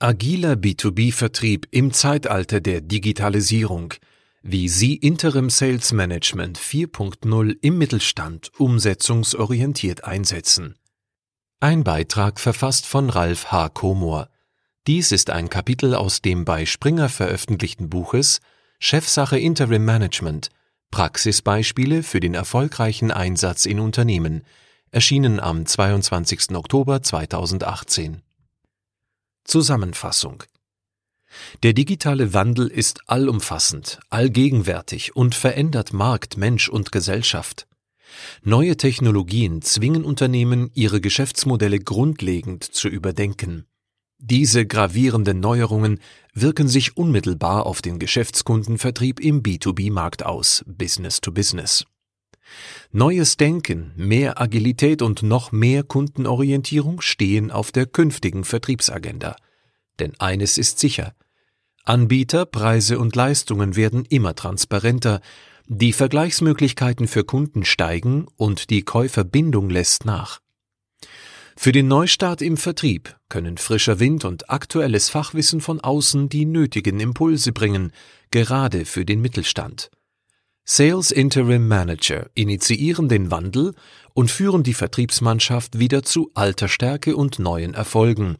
Agiler B2B-Vertrieb im Zeitalter der Digitalisierung, wie Sie Interim Sales Management 4.0 im Mittelstand umsetzungsorientiert einsetzen. Ein Beitrag verfasst von Ralf H. Komor. Dies ist ein Kapitel aus dem bei Springer veröffentlichten Buches Chefsache Interim Management Praxisbeispiele für den erfolgreichen Einsatz in Unternehmen, erschienen am 22. Oktober 2018. Zusammenfassung Der digitale Wandel ist allumfassend, allgegenwärtig und verändert Markt, Mensch und Gesellschaft. Neue Technologien zwingen Unternehmen, ihre Geschäftsmodelle grundlegend zu überdenken. Diese gravierenden Neuerungen wirken sich unmittelbar auf den Geschäftskundenvertrieb im B2B-Markt aus, Business to Business. Neues Denken, mehr Agilität und noch mehr Kundenorientierung stehen auf der künftigen Vertriebsagenda. Denn eines ist sicher. Anbieter, Preise und Leistungen werden immer transparenter, die Vergleichsmöglichkeiten für Kunden steigen und die Käuferbindung lässt nach. Für den Neustart im Vertrieb können frischer Wind und aktuelles Fachwissen von außen die nötigen Impulse bringen, gerade für den Mittelstand. Sales Interim Manager initiieren den Wandel und führen die Vertriebsmannschaft wieder zu alter Stärke und neuen Erfolgen.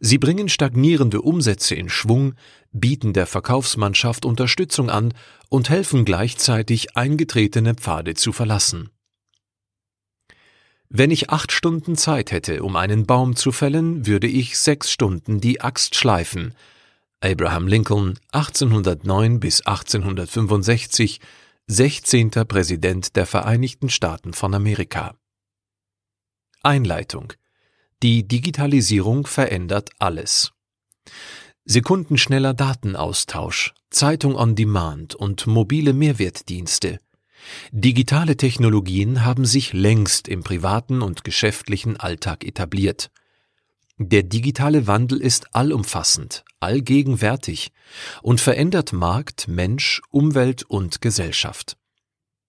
Sie bringen stagnierende Umsätze in Schwung, bieten der Verkaufsmannschaft Unterstützung an und helfen gleichzeitig eingetretene Pfade zu verlassen. Wenn ich acht Stunden Zeit hätte, um einen Baum zu fällen, würde ich sechs Stunden die Axt schleifen, Abraham Lincoln 1809 bis 1865, 16. Präsident der Vereinigten Staaten von Amerika. Einleitung Die Digitalisierung verändert alles. Sekundenschneller Datenaustausch, Zeitung on Demand und mobile Mehrwertdienste. Digitale Technologien haben sich längst im privaten und geschäftlichen Alltag etabliert. Der digitale Wandel ist allumfassend, allgegenwärtig und verändert Markt, Mensch, Umwelt und Gesellschaft.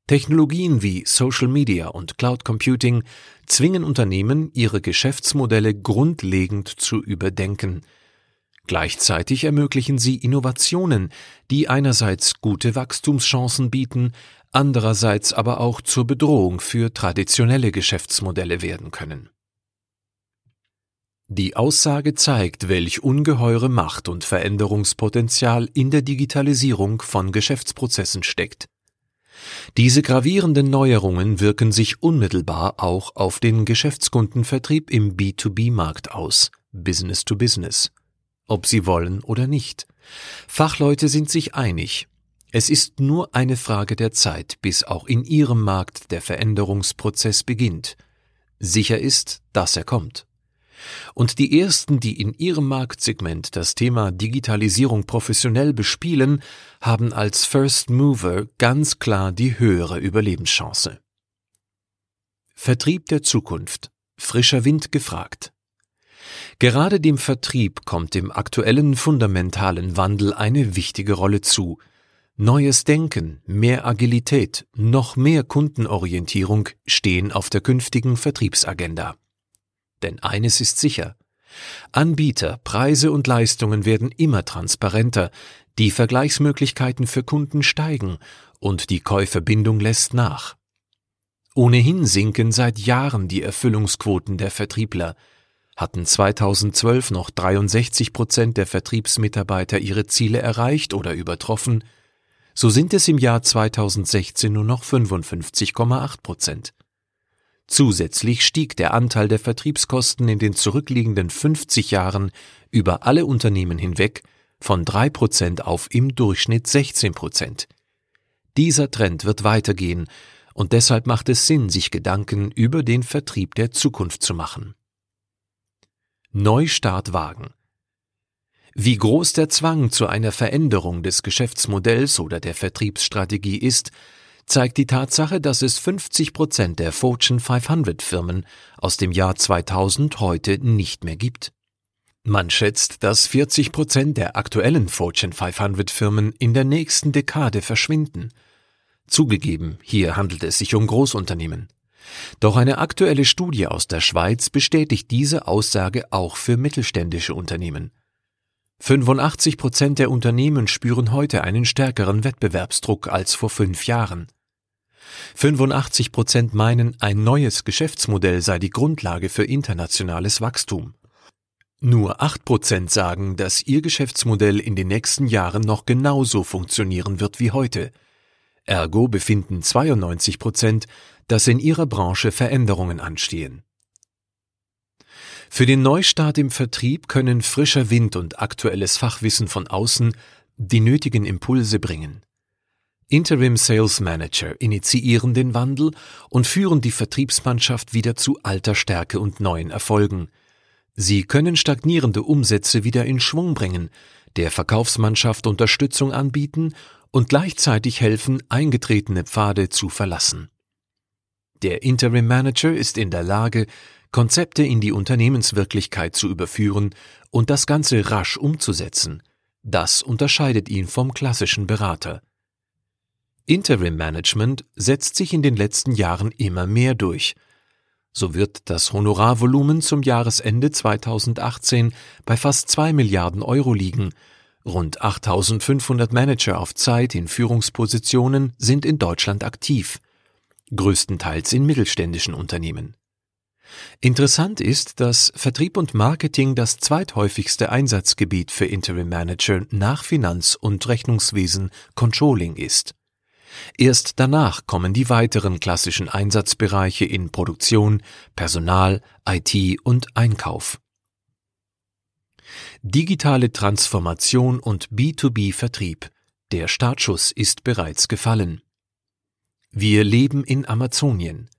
Technologien wie Social Media und Cloud Computing zwingen Unternehmen, ihre Geschäftsmodelle grundlegend zu überdenken. Gleichzeitig ermöglichen sie Innovationen, die einerseits gute Wachstumschancen bieten, andererseits aber auch zur Bedrohung für traditionelle Geschäftsmodelle werden können. Die Aussage zeigt, welch ungeheure Macht und Veränderungspotenzial in der Digitalisierung von Geschäftsprozessen steckt. Diese gravierenden Neuerungen wirken sich unmittelbar auch auf den Geschäftskundenvertrieb im B2B-Markt aus, Business to Business, ob sie wollen oder nicht. Fachleute sind sich einig. Es ist nur eine Frage der Zeit, bis auch in ihrem Markt der Veränderungsprozess beginnt. Sicher ist, dass er kommt. Und die ersten, die in ihrem Marktsegment das Thema Digitalisierung professionell bespielen, haben als First Mover ganz klar die höhere Überlebenschance. Vertrieb der Zukunft. Frischer Wind gefragt. Gerade dem Vertrieb kommt im aktuellen fundamentalen Wandel eine wichtige Rolle zu. Neues Denken, mehr Agilität, noch mehr Kundenorientierung stehen auf der künftigen Vertriebsagenda. Denn eines ist sicher. Anbieter, Preise und Leistungen werden immer transparenter, die Vergleichsmöglichkeiten für Kunden steigen und die Käuferbindung lässt nach. Ohnehin sinken seit Jahren die Erfüllungsquoten der Vertriebler. Hatten 2012 noch 63 Prozent der Vertriebsmitarbeiter ihre Ziele erreicht oder übertroffen, so sind es im Jahr 2016 nur noch 55,8 Prozent. Zusätzlich stieg der Anteil der Vertriebskosten in den zurückliegenden 50 Jahren über alle Unternehmen hinweg von 3% auf im Durchschnitt 16%. Dieser Trend wird weitergehen und deshalb macht es Sinn, sich Gedanken über den Vertrieb der Zukunft zu machen. Neustart wagen. Wie groß der Zwang zu einer Veränderung des Geschäftsmodells oder der Vertriebsstrategie ist, zeigt die Tatsache, dass es 50 Prozent der Fortune 500 Firmen aus dem Jahr 2000 heute nicht mehr gibt. Man schätzt, dass 40 Prozent der aktuellen Fortune 500 Firmen in der nächsten Dekade verschwinden. Zugegeben, hier handelt es sich um Großunternehmen. Doch eine aktuelle Studie aus der Schweiz bestätigt diese Aussage auch für mittelständische Unternehmen. 85 Prozent der Unternehmen spüren heute einen stärkeren Wettbewerbsdruck als vor fünf Jahren. 85 Prozent meinen, ein neues Geschäftsmodell sei die Grundlage für internationales Wachstum. Nur 8 Prozent sagen, dass ihr Geschäftsmodell in den nächsten Jahren noch genauso funktionieren wird wie heute. Ergo befinden 92 Prozent, dass in ihrer Branche Veränderungen anstehen. Für den Neustart im Vertrieb können frischer Wind und aktuelles Fachwissen von außen die nötigen Impulse bringen. Interim Sales Manager initiieren den Wandel und führen die Vertriebsmannschaft wieder zu alter Stärke und neuen Erfolgen. Sie können stagnierende Umsätze wieder in Schwung bringen, der Verkaufsmannschaft Unterstützung anbieten und gleichzeitig helfen, eingetretene Pfade zu verlassen. Der Interim Manager ist in der Lage, Konzepte in die Unternehmenswirklichkeit zu überführen und das Ganze rasch umzusetzen. Das unterscheidet ihn vom klassischen Berater. Interim Management setzt sich in den letzten Jahren immer mehr durch. So wird das Honorarvolumen zum Jahresende 2018 bei fast 2 Milliarden Euro liegen. Rund 8500 Manager auf Zeit in Führungspositionen sind in Deutschland aktiv, größtenteils in mittelständischen Unternehmen. Interessant ist, dass Vertrieb und Marketing das zweithäufigste Einsatzgebiet für Interim Manager nach Finanz- und Rechnungswesen Controlling ist. Erst danach kommen die weiteren klassischen Einsatzbereiche in Produktion, Personal, IT und Einkauf. Digitale Transformation und B2B-Vertrieb. Der Startschuss ist bereits gefallen. Wir leben in Amazonien.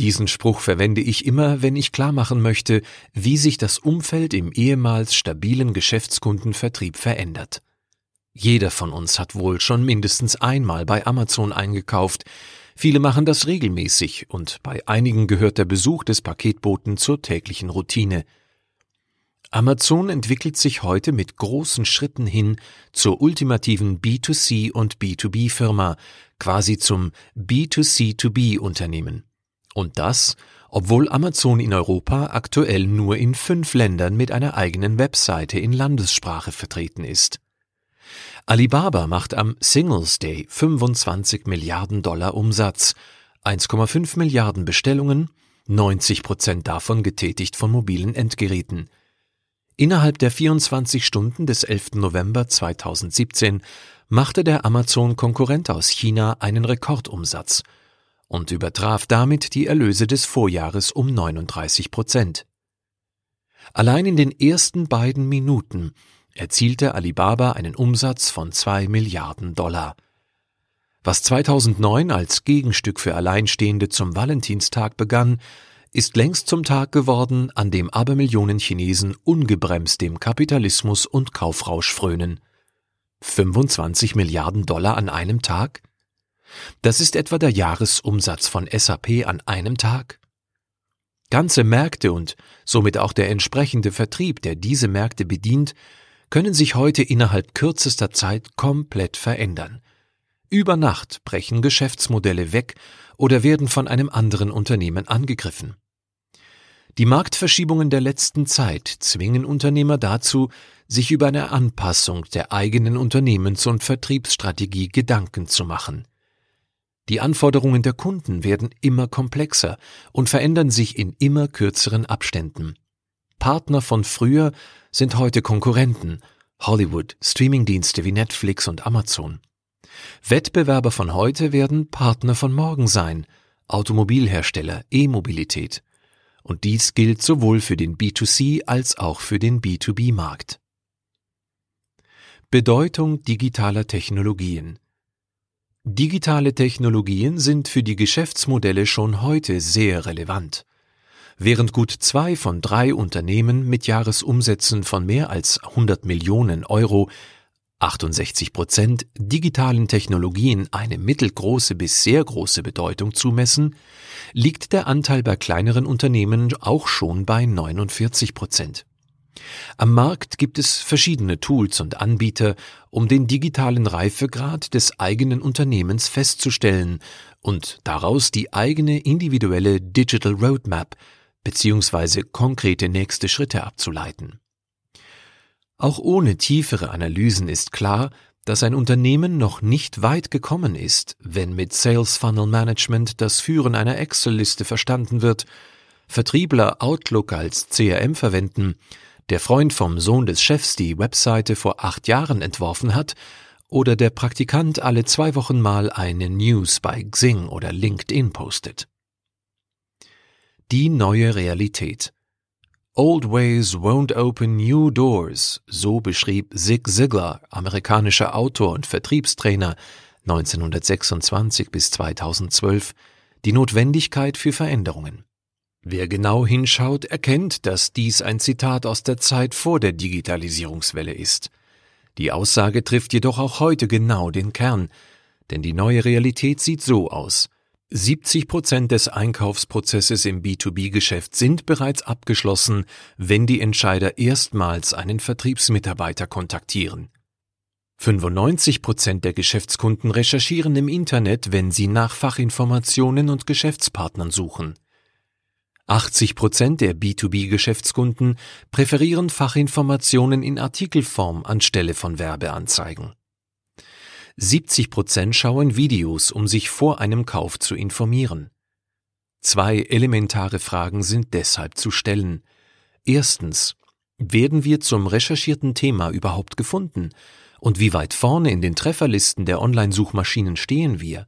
Diesen Spruch verwende ich immer, wenn ich klarmachen möchte, wie sich das Umfeld im ehemals stabilen Geschäftskundenvertrieb verändert. Jeder von uns hat wohl schon mindestens einmal bei Amazon eingekauft. Viele machen das regelmäßig und bei einigen gehört der Besuch des Paketboten zur täglichen Routine. Amazon entwickelt sich heute mit großen Schritten hin zur ultimativen B2C und B2B Firma, quasi zum B2C2B Unternehmen. Und das, obwohl Amazon in Europa aktuell nur in fünf Ländern mit einer eigenen Webseite in Landessprache vertreten ist. Alibaba macht am Singles Day 25 Milliarden Dollar Umsatz, 1,5 Milliarden Bestellungen, 90 Prozent davon getätigt von mobilen Endgeräten. Innerhalb der 24 Stunden des 11. November 2017 machte der Amazon-Konkurrent aus China einen Rekordumsatz und übertraf damit die Erlöse des Vorjahres um 39 Prozent. Allein in den ersten beiden Minuten erzielte Alibaba einen Umsatz von zwei Milliarden Dollar. Was 2009 als Gegenstück für Alleinstehende zum Valentinstag begann, ist längst zum Tag geworden, an dem Abermillionen Chinesen ungebremst dem Kapitalismus und Kaufrausch frönen. 25 Milliarden Dollar an einem Tag? Das ist etwa der Jahresumsatz von SAP an einem Tag. Ganze Märkte und somit auch der entsprechende Vertrieb, der diese Märkte bedient, können sich heute innerhalb kürzester Zeit komplett verändern. Über Nacht brechen Geschäftsmodelle weg oder werden von einem anderen Unternehmen angegriffen. Die Marktverschiebungen der letzten Zeit zwingen Unternehmer dazu, sich über eine Anpassung der eigenen Unternehmens- und Vertriebsstrategie Gedanken zu machen. Die Anforderungen der Kunden werden immer komplexer und verändern sich in immer kürzeren Abständen. Partner von früher sind heute Konkurrenten, Hollywood, Streamingdienste wie Netflix und Amazon. Wettbewerber von heute werden Partner von morgen sein, Automobilhersteller, E-Mobilität. Und dies gilt sowohl für den B2C als auch für den B2B-Markt. Bedeutung digitaler Technologien Digitale Technologien sind für die Geschäftsmodelle schon heute sehr relevant. Während gut zwei von drei Unternehmen mit Jahresumsätzen von mehr als 100 Millionen Euro 68 Prozent digitalen Technologien eine mittelgroße bis sehr große Bedeutung zumessen, liegt der Anteil bei kleineren Unternehmen auch schon bei 49 Prozent. Am Markt gibt es verschiedene Tools und Anbieter, um den digitalen Reifegrad des eigenen Unternehmens festzustellen und daraus die eigene individuelle Digital Roadmap beziehungsweise konkrete nächste Schritte abzuleiten. Auch ohne tiefere Analysen ist klar, dass ein Unternehmen noch nicht weit gekommen ist, wenn mit Sales Funnel Management das Führen einer Excel-Liste verstanden wird, Vertriebler Outlook als CRM verwenden, der Freund vom Sohn des Chefs die Webseite vor acht Jahren entworfen hat oder der Praktikant alle zwei Wochen mal eine News bei Xing oder LinkedIn postet. Die neue Realität. Old ways won't open new doors, so beschrieb Zig Ziglar, amerikanischer Autor und Vertriebstrainer 1926 bis 2012, die Notwendigkeit für Veränderungen. Wer genau hinschaut, erkennt, dass dies ein Zitat aus der Zeit vor der Digitalisierungswelle ist. Die Aussage trifft jedoch auch heute genau den Kern, denn die neue Realität sieht so aus. 70 Prozent des Einkaufsprozesses im B2B-Geschäft sind bereits abgeschlossen, wenn die Entscheider erstmals einen Vertriebsmitarbeiter kontaktieren. 95 Prozent der Geschäftskunden recherchieren im Internet, wenn sie nach Fachinformationen und Geschäftspartnern suchen. 80 Prozent der B2B-Geschäftskunden präferieren Fachinformationen in Artikelform anstelle von Werbeanzeigen. 70 Prozent schauen Videos, um sich vor einem Kauf zu informieren. Zwei elementare Fragen sind deshalb zu stellen. Erstens, werden wir zum recherchierten Thema überhaupt gefunden? Und wie weit vorne in den Trefferlisten der Online-Suchmaschinen stehen wir?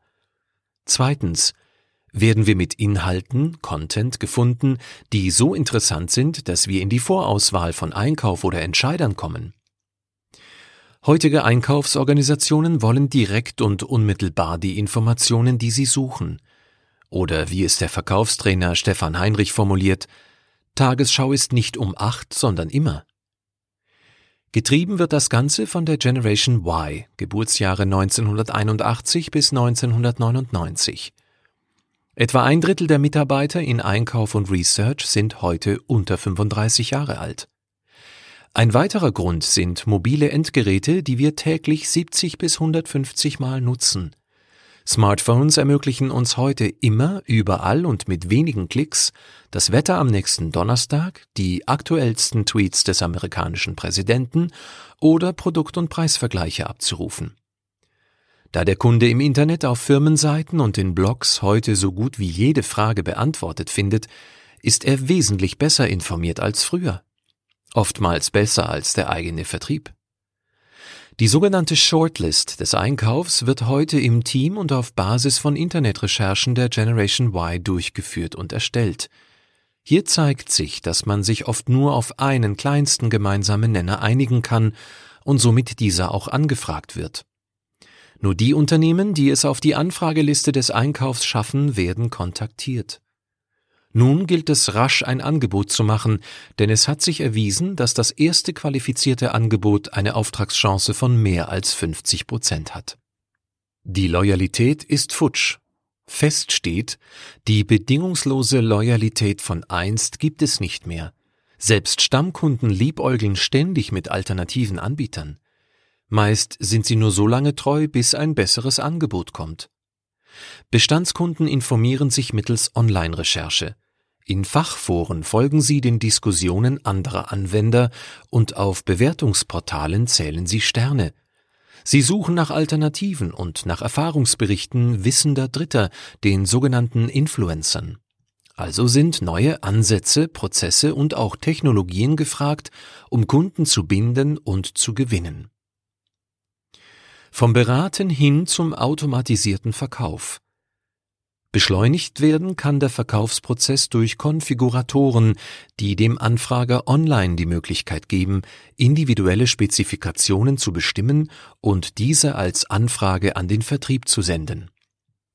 Zweitens, werden wir mit Inhalten, Content gefunden, die so interessant sind, dass wir in die Vorauswahl von Einkauf oder Entscheidern kommen. Heutige Einkaufsorganisationen wollen direkt und unmittelbar die Informationen, die sie suchen. Oder wie es der Verkaufstrainer Stefan Heinrich formuliert, Tagesschau ist nicht um acht, sondern immer. Getrieben wird das Ganze von der Generation Y, Geburtsjahre 1981 bis 1999. Etwa ein Drittel der Mitarbeiter in Einkauf und Research sind heute unter 35 Jahre alt. Ein weiterer Grund sind mobile Endgeräte, die wir täglich 70 bis 150 Mal nutzen. Smartphones ermöglichen uns heute immer, überall und mit wenigen Klicks das Wetter am nächsten Donnerstag, die aktuellsten Tweets des amerikanischen Präsidenten oder Produkt- und Preisvergleiche abzurufen. Da der Kunde im Internet auf Firmenseiten und in Blogs heute so gut wie jede Frage beantwortet findet, ist er wesentlich besser informiert als früher. Oftmals besser als der eigene Vertrieb. Die sogenannte Shortlist des Einkaufs wird heute im Team und auf Basis von Internetrecherchen der Generation Y durchgeführt und erstellt. Hier zeigt sich, dass man sich oft nur auf einen kleinsten gemeinsamen Nenner einigen kann und somit dieser auch angefragt wird. Nur die Unternehmen, die es auf die Anfrageliste des Einkaufs schaffen, werden kontaktiert. Nun gilt es rasch ein Angebot zu machen, denn es hat sich erwiesen, dass das erste qualifizierte Angebot eine Auftragschance von mehr als 50 Prozent hat. Die Loyalität ist futsch. Fest steht, die bedingungslose Loyalität von einst gibt es nicht mehr. Selbst Stammkunden liebäugeln ständig mit alternativen Anbietern. Meist sind sie nur so lange treu, bis ein besseres Angebot kommt. Bestandskunden informieren sich mittels Online-Recherche. In Fachforen folgen sie den Diskussionen anderer Anwender und auf Bewertungsportalen zählen sie Sterne. Sie suchen nach Alternativen und nach Erfahrungsberichten wissender Dritter, den sogenannten Influencern. Also sind neue Ansätze, Prozesse und auch Technologien gefragt, um Kunden zu binden und zu gewinnen. Vom Beraten hin zum automatisierten Verkauf. Beschleunigt werden kann der Verkaufsprozess durch Konfiguratoren, die dem Anfrager online die Möglichkeit geben, individuelle Spezifikationen zu bestimmen und diese als Anfrage an den Vertrieb zu senden.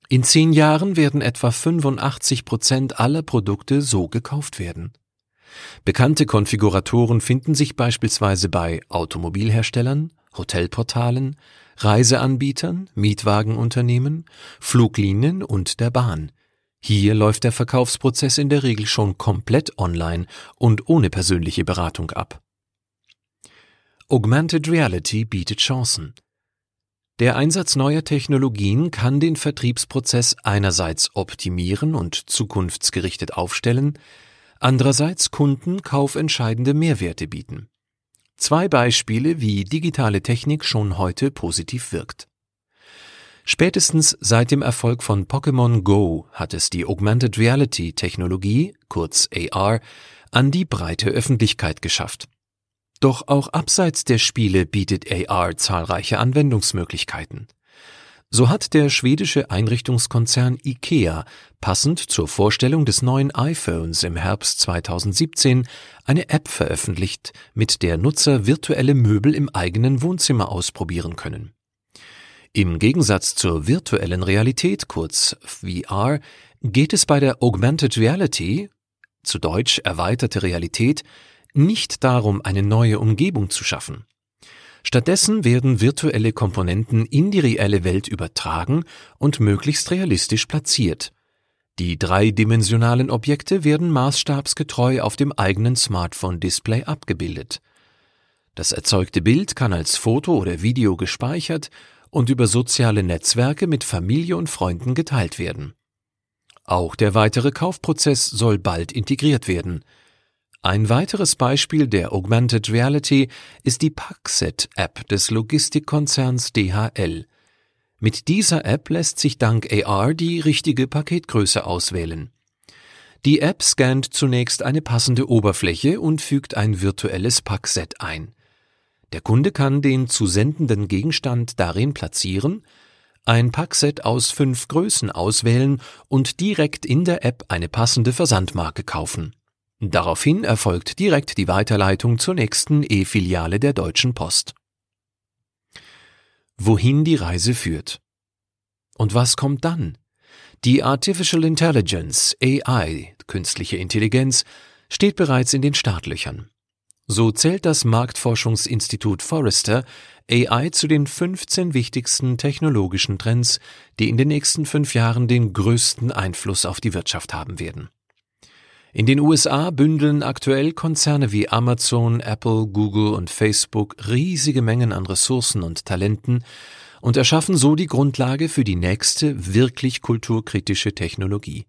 In zehn Jahren werden etwa 85 Prozent aller Produkte so gekauft werden. Bekannte Konfiguratoren finden sich beispielsweise bei Automobilherstellern, Hotelportalen, Reiseanbietern, Mietwagenunternehmen, Fluglinien und der Bahn. Hier läuft der Verkaufsprozess in der Regel schon komplett online und ohne persönliche Beratung ab. Augmented Reality bietet Chancen. Der Einsatz neuer Technologien kann den Vertriebsprozess einerseits optimieren und zukunftsgerichtet aufstellen, andererseits Kunden kaufentscheidende Mehrwerte bieten. Zwei Beispiele, wie digitale Technik schon heute positiv wirkt. Spätestens seit dem Erfolg von Pokémon Go hat es die Augmented Reality Technologie, kurz AR, an die breite Öffentlichkeit geschafft. Doch auch abseits der Spiele bietet AR zahlreiche Anwendungsmöglichkeiten. So hat der schwedische Einrichtungskonzern IKEA passend zur Vorstellung des neuen iPhones im Herbst 2017 eine App veröffentlicht, mit der Nutzer virtuelle Möbel im eigenen Wohnzimmer ausprobieren können. Im Gegensatz zur virtuellen Realität, kurz VR, geht es bei der Augmented Reality, zu Deutsch erweiterte Realität, nicht darum, eine neue Umgebung zu schaffen. Stattdessen werden virtuelle Komponenten in die reelle Welt übertragen und möglichst realistisch platziert. Die dreidimensionalen Objekte werden maßstabsgetreu auf dem eigenen Smartphone-Display abgebildet. Das erzeugte Bild kann als Foto oder Video gespeichert und über soziale Netzwerke mit Familie und Freunden geteilt werden. Auch der weitere Kaufprozess soll bald integriert werden – ein weiteres Beispiel der Augmented Reality ist die Paxset-App des Logistikkonzerns DHL. Mit dieser App lässt sich dank AR die richtige Paketgröße auswählen. Die App scannt zunächst eine passende Oberfläche und fügt ein virtuelles Packset ein. Der Kunde kann den zu sendenden Gegenstand darin platzieren, ein Packset aus fünf Größen auswählen und direkt in der App eine passende Versandmarke kaufen. Daraufhin erfolgt direkt die Weiterleitung zur nächsten E-Filiale der Deutschen Post. Wohin die Reise führt. Und was kommt dann? Die Artificial Intelligence, AI, künstliche Intelligenz, steht bereits in den Startlöchern. So zählt das Marktforschungsinstitut Forrester AI zu den 15 wichtigsten technologischen Trends, die in den nächsten fünf Jahren den größten Einfluss auf die Wirtschaft haben werden. In den USA bündeln aktuell Konzerne wie Amazon, Apple, Google und Facebook riesige Mengen an Ressourcen und Talenten und erschaffen so die Grundlage für die nächste wirklich kulturkritische Technologie.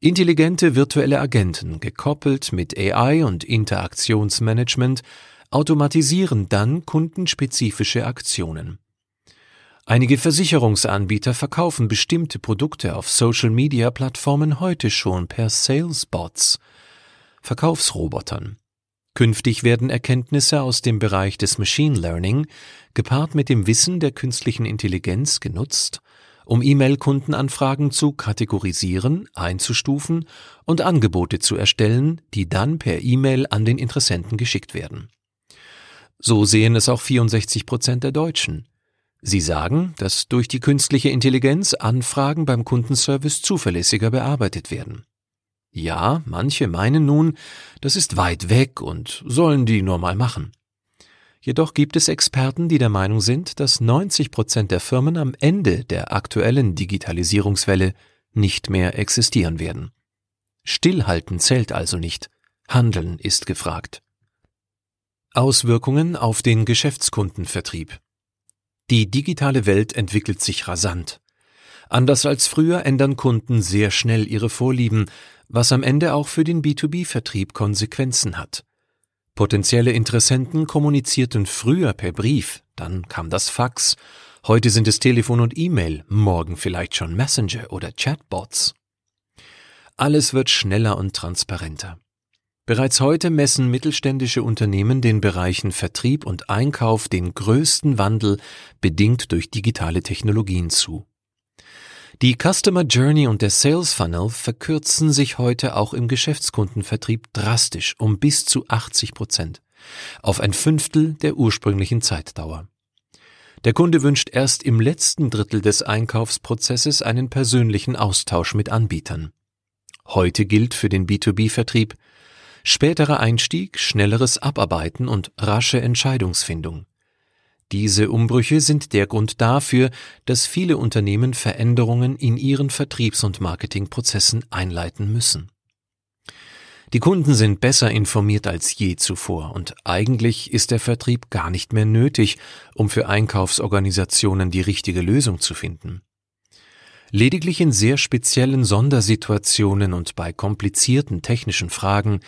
Intelligente virtuelle Agenten, gekoppelt mit AI und Interaktionsmanagement, automatisieren dann kundenspezifische Aktionen. Einige Versicherungsanbieter verkaufen bestimmte Produkte auf Social-Media-Plattformen heute schon per Salesbots, Verkaufsrobotern. Künftig werden Erkenntnisse aus dem Bereich des Machine Learning gepaart mit dem Wissen der künstlichen Intelligenz genutzt, um E-Mail-Kundenanfragen zu kategorisieren, einzustufen und Angebote zu erstellen, die dann per E-Mail an den Interessenten geschickt werden. So sehen es auch 64 Prozent der Deutschen. Sie sagen, dass durch die künstliche Intelligenz Anfragen beim Kundenservice zuverlässiger bearbeitet werden. Ja, manche meinen nun, das ist weit weg und sollen die nur mal machen. Jedoch gibt es Experten, die der Meinung sind, dass 90 Prozent der Firmen am Ende der aktuellen Digitalisierungswelle nicht mehr existieren werden. Stillhalten zählt also nicht. Handeln ist gefragt. Auswirkungen auf den Geschäftskundenvertrieb. Die digitale Welt entwickelt sich rasant. Anders als früher ändern Kunden sehr schnell ihre Vorlieben, was am Ende auch für den B2B-Vertrieb Konsequenzen hat. Potenzielle Interessenten kommunizierten früher per Brief, dann kam das Fax, heute sind es Telefon und E-Mail, morgen vielleicht schon Messenger oder Chatbots. Alles wird schneller und transparenter. Bereits heute messen mittelständische Unternehmen den Bereichen Vertrieb und Einkauf den größten Wandel bedingt durch digitale Technologien zu. Die Customer Journey und der Sales Funnel verkürzen sich heute auch im Geschäftskundenvertrieb drastisch um bis zu 80 Prozent auf ein Fünftel der ursprünglichen Zeitdauer. Der Kunde wünscht erst im letzten Drittel des Einkaufsprozesses einen persönlichen Austausch mit Anbietern. Heute gilt für den B2B-Vertrieb, Späterer Einstieg, schnelleres Abarbeiten und rasche Entscheidungsfindung. Diese Umbrüche sind der Grund dafür, dass viele Unternehmen Veränderungen in ihren Vertriebs- und Marketingprozessen einleiten müssen. Die Kunden sind besser informiert als je zuvor und eigentlich ist der Vertrieb gar nicht mehr nötig, um für Einkaufsorganisationen die richtige Lösung zu finden. Lediglich in sehr speziellen Sondersituationen und bei komplizierten technischen Fragen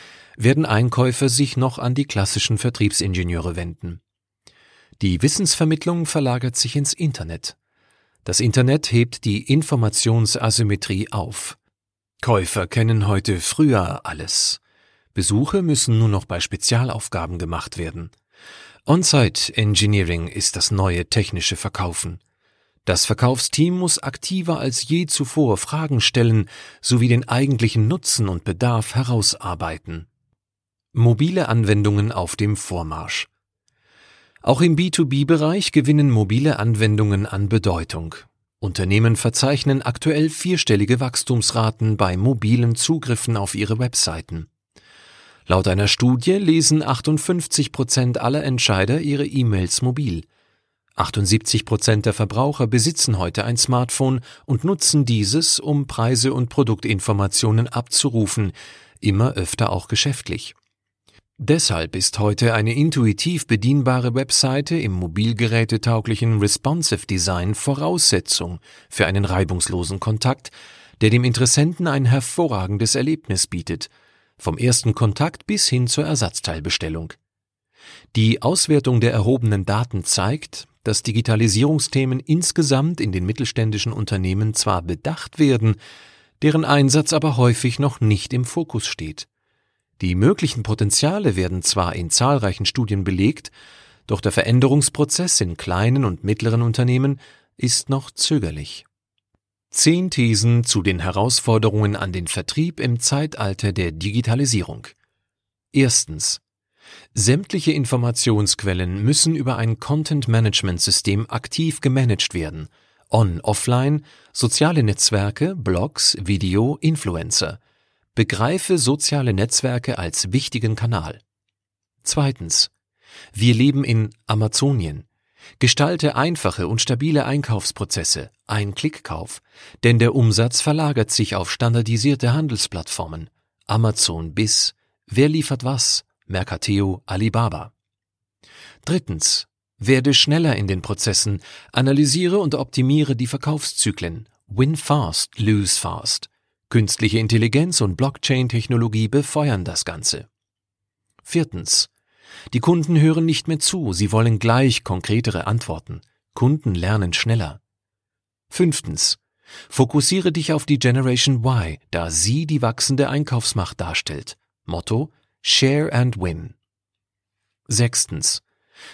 werden Einkäufer sich noch an die klassischen Vertriebsingenieure wenden. Die Wissensvermittlung verlagert sich ins Internet. Das Internet hebt die Informationsasymmetrie auf. Käufer kennen heute früher alles. Besuche müssen nur noch bei Spezialaufgaben gemacht werden. On-Site Engineering ist das neue technische Verkaufen. Das Verkaufsteam muss aktiver als je zuvor Fragen stellen sowie den eigentlichen Nutzen und Bedarf herausarbeiten. Mobile Anwendungen auf dem Vormarsch. Auch im B2B-Bereich gewinnen mobile Anwendungen an Bedeutung. Unternehmen verzeichnen aktuell vierstellige Wachstumsraten bei mobilen Zugriffen auf ihre Webseiten. Laut einer Studie lesen 58 Prozent aller Entscheider ihre E-Mails mobil. 78 Prozent der Verbraucher besitzen heute ein Smartphone und nutzen dieses, um Preise und Produktinformationen abzurufen, immer öfter auch geschäftlich. Deshalb ist heute eine intuitiv bedienbare Webseite im mobilgerätetauglichen Responsive Design Voraussetzung für einen reibungslosen Kontakt, der dem Interessenten ein hervorragendes Erlebnis bietet, vom ersten Kontakt bis hin zur Ersatzteilbestellung. Die Auswertung der erhobenen Daten zeigt, dass Digitalisierungsthemen insgesamt in den mittelständischen Unternehmen zwar bedacht werden, deren Einsatz aber häufig noch nicht im Fokus steht. Die möglichen Potenziale werden zwar in zahlreichen Studien belegt, doch der Veränderungsprozess in kleinen und mittleren Unternehmen ist noch zögerlich. Zehn Thesen zu den Herausforderungen an den Vertrieb im Zeitalter der Digitalisierung. Erstens. Sämtliche Informationsquellen müssen über ein Content-Management-System aktiv gemanagt werden. On, offline, soziale Netzwerke, Blogs, Video, Influencer. Begreife soziale Netzwerke als wichtigen Kanal. Zweitens. Wir leben in Amazonien. Gestalte einfache und stabile Einkaufsprozesse, ein Klickkauf, denn der Umsatz verlagert sich auf standardisierte Handelsplattformen. Amazon bis, wer liefert was, Mercateo, Alibaba. Drittens. Werde schneller in den Prozessen, analysiere und optimiere die Verkaufszyklen. Win fast, lose fast. Künstliche Intelligenz und Blockchain-Technologie befeuern das Ganze. Viertens. Die Kunden hören nicht mehr zu, sie wollen gleich konkretere Antworten. Kunden lernen schneller. Fünftens. Fokussiere dich auf die Generation Y, da sie die wachsende Einkaufsmacht darstellt. Motto Share and Win. Sechstens.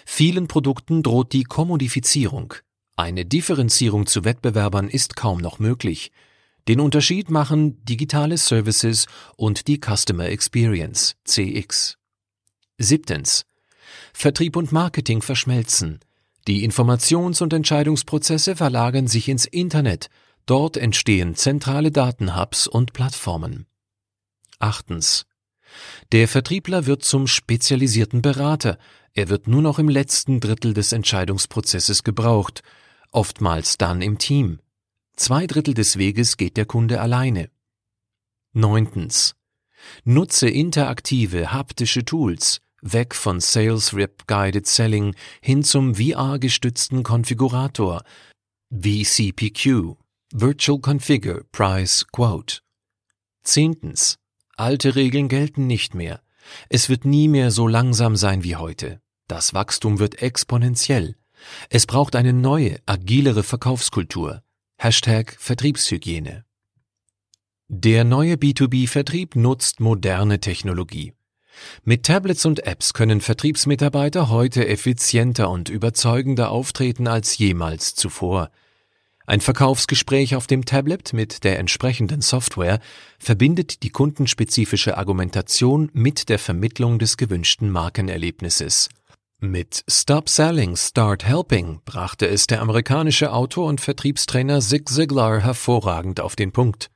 Vielen Produkten droht die Kommodifizierung. Eine Differenzierung zu Wettbewerbern ist kaum noch möglich. Den Unterschied machen digitale Services und die Customer Experience CX. Siebtens. Vertrieb und Marketing verschmelzen. Die Informations- und Entscheidungsprozesse verlagern sich ins Internet. Dort entstehen zentrale Datenhubs und Plattformen. Achtens. Der Vertriebler wird zum spezialisierten Berater. Er wird nur noch im letzten Drittel des Entscheidungsprozesses gebraucht, oftmals dann im Team. Zwei Drittel des Weges geht der Kunde alleine. Neuntens. Nutze interaktive, haptische Tools, weg von Sales Rep Guided Selling hin zum VR-gestützten Konfigurator, VCPQ, Virtual Configure Price Quote. Zehntens. Alte Regeln gelten nicht mehr. Es wird nie mehr so langsam sein wie heute. Das Wachstum wird exponentiell. Es braucht eine neue, agilere Verkaufskultur. Hashtag Vertriebshygiene. Der neue B2B-Vertrieb nutzt moderne Technologie. Mit Tablets und Apps können Vertriebsmitarbeiter heute effizienter und überzeugender auftreten als jemals zuvor. Ein Verkaufsgespräch auf dem Tablet mit der entsprechenden Software verbindet die kundenspezifische Argumentation mit der Vermittlung des gewünschten Markenerlebnisses. Mit Stop Selling, Start Helping brachte es der amerikanische Autor und Vertriebstrainer Zig Ziglar hervorragend auf den Punkt.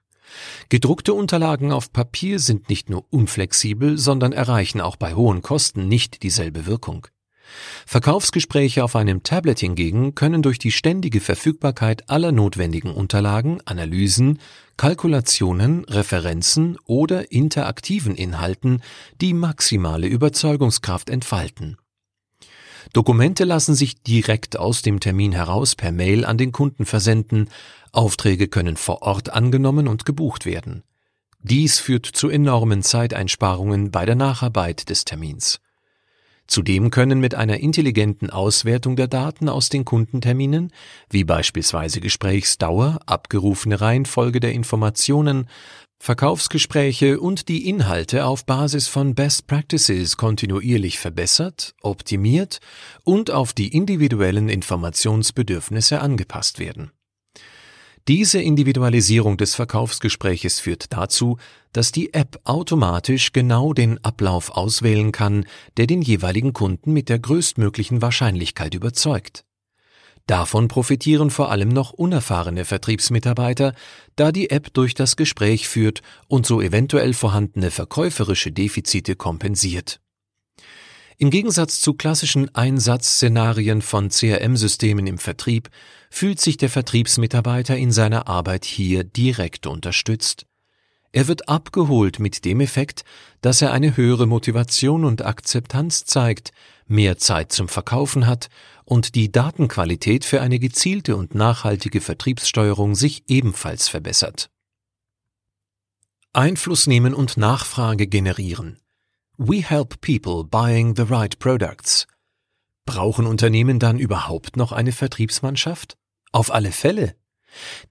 Gedruckte Unterlagen auf Papier sind nicht nur unflexibel, sondern erreichen auch bei hohen Kosten nicht dieselbe Wirkung. Verkaufsgespräche auf einem Tablet hingegen können durch die ständige Verfügbarkeit aller notwendigen Unterlagen, Analysen, Kalkulationen, Referenzen oder interaktiven Inhalten die maximale Überzeugungskraft entfalten. Dokumente lassen sich direkt aus dem Termin heraus per Mail an den Kunden versenden, Aufträge können vor Ort angenommen und gebucht werden. Dies führt zu enormen Zeiteinsparungen bei der Nacharbeit des Termins. Zudem können mit einer intelligenten Auswertung der Daten aus den Kundenterminen, wie beispielsweise Gesprächsdauer, abgerufene Reihenfolge der Informationen, Verkaufsgespräche und die Inhalte auf Basis von Best Practices kontinuierlich verbessert, optimiert und auf die individuellen Informationsbedürfnisse angepasst werden. Diese Individualisierung des Verkaufsgespräches führt dazu, dass die App automatisch genau den Ablauf auswählen kann, der den jeweiligen Kunden mit der größtmöglichen Wahrscheinlichkeit überzeugt. Davon profitieren vor allem noch unerfahrene Vertriebsmitarbeiter, da die App durch das Gespräch führt und so eventuell vorhandene verkäuferische Defizite kompensiert. Im Gegensatz zu klassischen Einsatzszenarien von CRM-Systemen im Vertrieb fühlt sich der Vertriebsmitarbeiter in seiner Arbeit hier direkt unterstützt. Er wird abgeholt mit dem Effekt, dass er eine höhere Motivation und Akzeptanz zeigt, mehr Zeit zum Verkaufen hat und die Datenqualität für eine gezielte und nachhaltige Vertriebssteuerung sich ebenfalls verbessert. Einfluss nehmen und Nachfrage generieren. We help people buying the right products. Brauchen Unternehmen dann überhaupt noch eine Vertriebsmannschaft? Auf alle Fälle.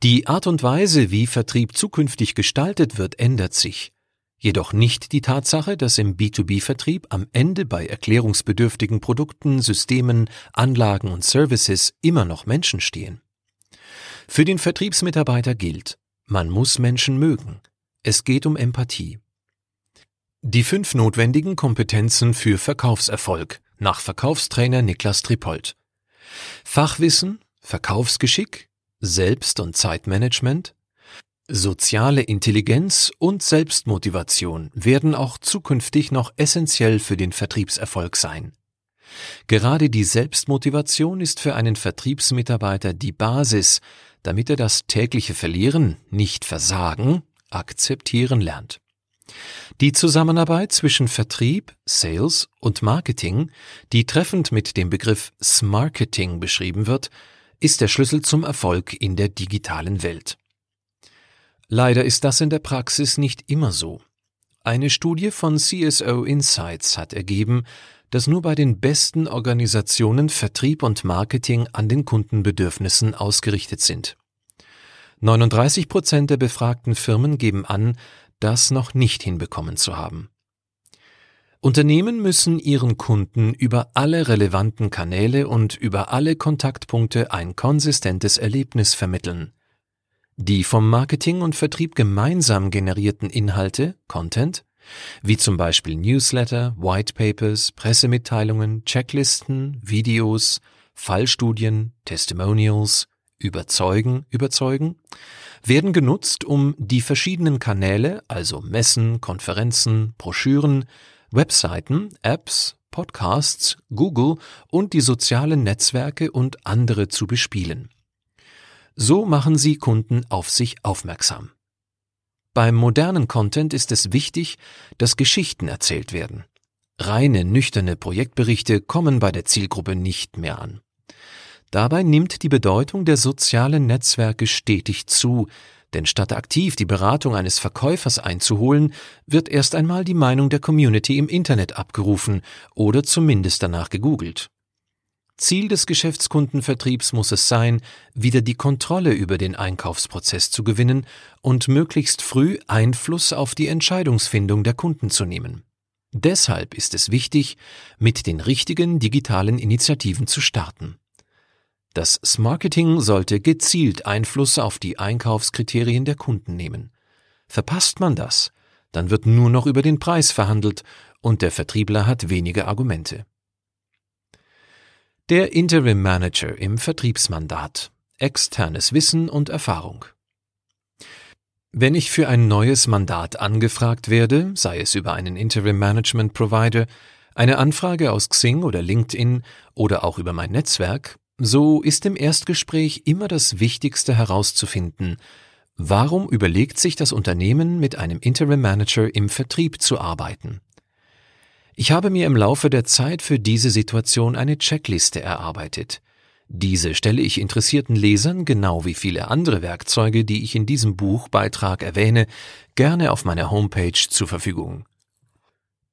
Die Art und Weise, wie Vertrieb zukünftig gestaltet wird, ändert sich. Jedoch nicht die Tatsache, dass im B2B-Vertrieb am Ende bei erklärungsbedürftigen Produkten, Systemen, Anlagen und Services immer noch Menschen stehen. Für den Vertriebsmitarbeiter gilt, man muss Menschen mögen. Es geht um Empathie. Die fünf notwendigen Kompetenzen für Verkaufserfolg nach Verkaufstrainer Niklas Tripold. Fachwissen, Verkaufsgeschick, Selbst- und Zeitmanagement, soziale Intelligenz und Selbstmotivation werden auch zukünftig noch essentiell für den Vertriebserfolg sein. Gerade die Selbstmotivation ist für einen Vertriebsmitarbeiter die Basis, damit er das tägliche Verlieren, nicht Versagen, akzeptieren lernt. Die Zusammenarbeit zwischen Vertrieb, Sales und Marketing, die treffend mit dem Begriff Smarketing beschrieben wird, ist der Schlüssel zum Erfolg in der digitalen Welt. Leider ist das in der Praxis nicht immer so. Eine Studie von CSO Insights hat ergeben, dass nur bei den besten Organisationen Vertrieb und Marketing an den Kundenbedürfnissen ausgerichtet sind. 39 Prozent der befragten Firmen geben an, das noch nicht hinbekommen zu haben. Unternehmen müssen ihren Kunden über alle relevanten Kanäle und über alle Kontaktpunkte ein konsistentes Erlebnis vermitteln. Die vom Marketing und Vertrieb gemeinsam generierten Inhalte, Content, wie zum Beispiel Newsletter, Whitepapers, Pressemitteilungen, Checklisten, Videos, Fallstudien, Testimonials, überzeugen, überzeugen, werden genutzt, um die verschiedenen Kanäle, also Messen, Konferenzen, Broschüren, Webseiten, Apps, Podcasts, Google und die sozialen Netzwerke und andere zu bespielen. So machen sie Kunden auf sich aufmerksam. Beim modernen Content ist es wichtig, dass Geschichten erzählt werden. Reine, nüchterne Projektberichte kommen bei der Zielgruppe nicht mehr an. Dabei nimmt die Bedeutung der sozialen Netzwerke stetig zu, denn statt aktiv die Beratung eines Verkäufers einzuholen, wird erst einmal die Meinung der Community im Internet abgerufen oder zumindest danach gegoogelt. Ziel des Geschäftskundenvertriebs muss es sein, wieder die Kontrolle über den Einkaufsprozess zu gewinnen und möglichst früh Einfluss auf die Entscheidungsfindung der Kunden zu nehmen. Deshalb ist es wichtig, mit den richtigen digitalen Initiativen zu starten. Das Smarketing sollte gezielt Einfluss auf die Einkaufskriterien der Kunden nehmen. Verpasst man das, dann wird nur noch über den Preis verhandelt und der Vertriebler hat wenige Argumente. Der Interim Manager im Vertriebsmandat. Externes Wissen und Erfahrung. Wenn ich für ein neues Mandat angefragt werde, sei es über einen Interim Management Provider, eine Anfrage aus Xing oder LinkedIn oder auch über mein Netzwerk, so ist im Erstgespräch immer das Wichtigste herauszufinden, warum überlegt sich das Unternehmen mit einem Interim Manager im Vertrieb zu arbeiten. Ich habe mir im Laufe der Zeit für diese Situation eine Checkliste erarbeitet. Diese stelle ich interessierten Lesern, genau wie viele andere Werkzeuge, die ich in diesem Buchbeitrag erwähne, gerne auf meiner Homepage zur Verfügung.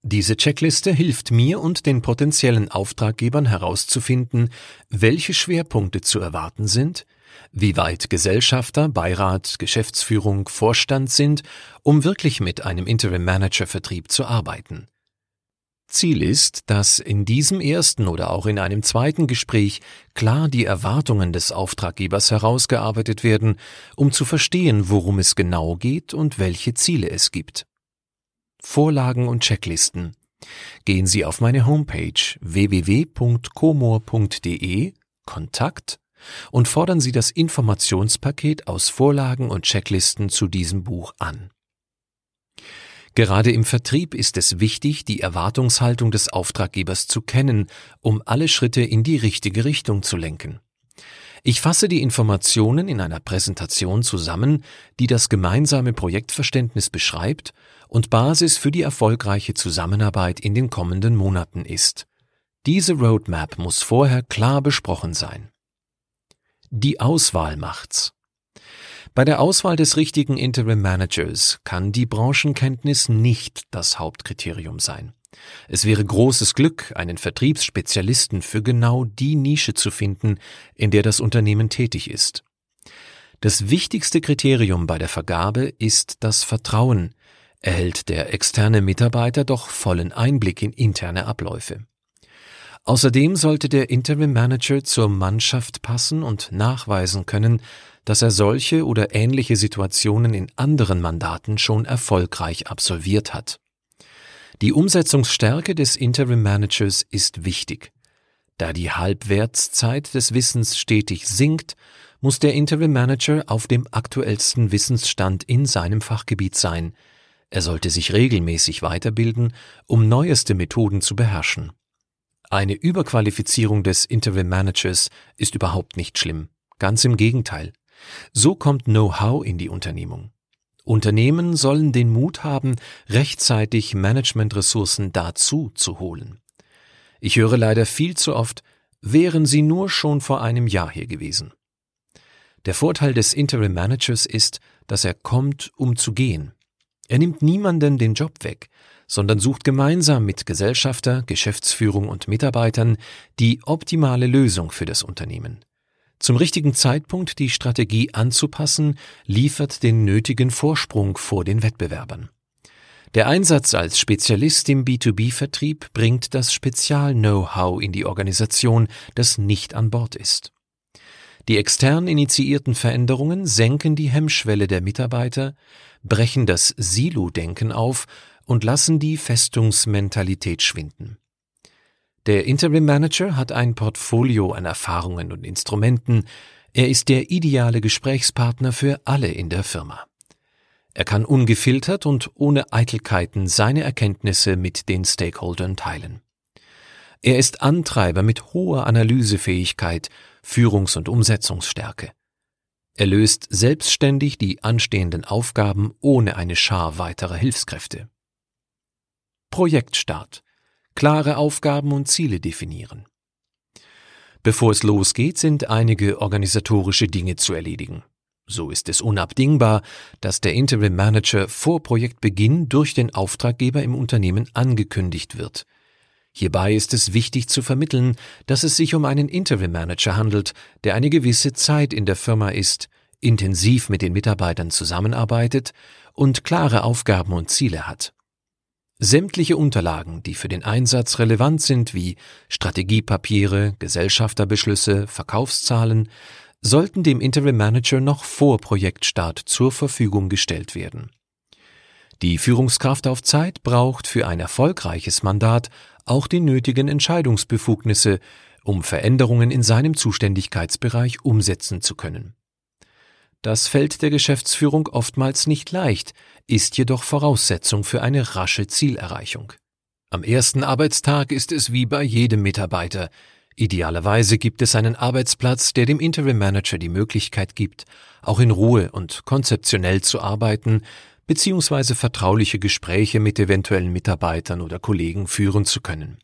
Diese Checkliste hilft mir und den potenziellen Auftraggebern herauszufinden, welche Schwerpunkte zu erwarten sind, wie weit Gesellschafter, Beirat, Geschäftsführung, Vorstand sind, um wirklich mit einem Interim Manager Vertrieb zu arbeiten. Ziel ist, dass in diesem ersten oder auch in einem zweiten Gespräch klar die Erwartungen des Auftraggebers herausgearbeitet werden, um zu verstehen, worum es genau geht und welche Ziele es gibt. Vorlagen und Checklisten. Gehen Sie auf meine Homepage www.comor.de Kontakt und fordern Sie das Informationspaket aus Vorlagen und Checklisten zu diesem Buch an. Gerade im Vertrieb ist es wichtig, die Erwartungshaltung des Auftraggebers zu kennen, um alle Schritte in die richtige Richtung zu lenken. Ich fasse die Informationen in einer Präsentation zusammen, die das gemeinsame Projektverständnis beschreibt und Basis für die erfolgreiche Zusammenarbeit in den kommenden Monaten ist. Diese Roadmap muss vorher klar besprochen sein. Die Auswahl macht's. Bei der Auswahl des richtigen Interim Managers kann die Branchenkenntnis nicht das Hauptkriterium sein. Es wäre großes Glück, einen Vertriebsspezialisten für genau die Nische zu finden, in der das Unternehmen tätig ist. Das wichtigste Kriterium bei der Vergabe ist das Vertrauen, erhält der externe Mitarbeiter doch vollen Einblick in interne Abläufe. Außerdem sollte der Interim Manager zur Mannschaft passen und nachweisen können, dass er solche oder ähnliche Situationen in anderen Mandaten schon erfolgreich absolviert hat. Die Umsetzungsstärke des Interim Managers ist wichtig. Da die Halbwertszeit des Wissens stetig sinkt, muss der Interim Manager auf dem aktuellsten Wissensstand in seinem Fachgebiet sein. Er sollte sich regelmäßig weiterbilden, um neueste Methoden zu beherrschen. Eine Überqualifizierung des Interim Managers ist überhaupt nicht schlimm. Ganz im Gegenteil. So kommt Know-how in die Unternehmung. Unternehmen sollen den Mut haben, rechtzeitig Managementressourcen dazu zu holen. Ich höre leider viel zu oft, wären sie nur schon vor einem Jahr hier gewesen. Der Vorteil des Interim Managers ist, dass er kommt, um zu gehen. Er nimmt niemanden den Job weg, sondern sucht gemeinsam mit Gesellschafter, Geschäftsführung und Mitarbeitern die optimale Lösung für das Unternehmen. Zum richtigen Zeitpunkt die Strategie anzupassen, liefert den nötigen Vorsprung vor den Wettbewerbern. Der Einsatz als Spezialist im B2B-Vertrieb bringt das Spezial-Know-how in die Organisation, das nicht an Bord ist. Die extern initiierten Veränderungen senken die Hemmschwelle der Mitarbeiter, brechen das Silo-Denken auf und lassen die Festungsmentalität schwinden. Der Interim Manager hat ein Portfolio an Erfahrungen und Instrumenten. Er ist der ideale Gesprächspartner für alle in der Firma. Er kann ungefiltert und ohne Eitelkeiten seine Erkenntnisse mit den Stakeholdern teilen. Er ist Antreiber mit hoher Analysefähigkeit, Führungs- und Umsetzungsstärke. Er löst selbstständig die anstehenden Aufgaben ohne eine Schar weiterer Hilfskräfte. Projektstart klare Aufgaben und Ziele definieren. Bevor es losgeht, sind einige organisatorische Dinge zu erledigen. So ist es unabdingbar, dass der Interim Manager vor Projektbeginn durch den Auftraggeber im Unternehmen angekündigt wird. Hierbei ist es wichtig zu vermitteln, dass es sich um einen Interim Manager handelt, der eine gewisse Zeit in der Firma ist, intensiv mit den Mitarbeitern zusammenarbeitet und klare Aufgaben und Ziele hat. Sämtliche Unterlagen, die für den Einsatz relevant sind, wie Strategiepapiere, Gesellschafterbeschlüsse, Verkaufszahlen, sollten dem Interim Manager noch vor Projektstart zur Verfügung gestellt werden. Die Führungskraft auf Zeit braucht für ein erfolgreiches Mandat auch die nötigen Entscheidungsbefugnisse, um Veränderungen in seinem Zuständigkeitsbereich umsetzen zu können. Das fällt der Geschäftsführung oftmals nicht leicht, ist jedoch Voraussetzung für eine rasche Zielerreichung. Am ersten Arbeitstag ist es wie bei jedem Mitarbeiter. Idealerweise gibt es einen Arbeitsplatz, der dem Interim Manager die Möglichkeit gibt, auch in Ruhe und konzeptionell zu arbeiten, beziehungsweise vertrauliche Gespräche mit eventuellen Mitarbeitern oder Kollegen führen zu können.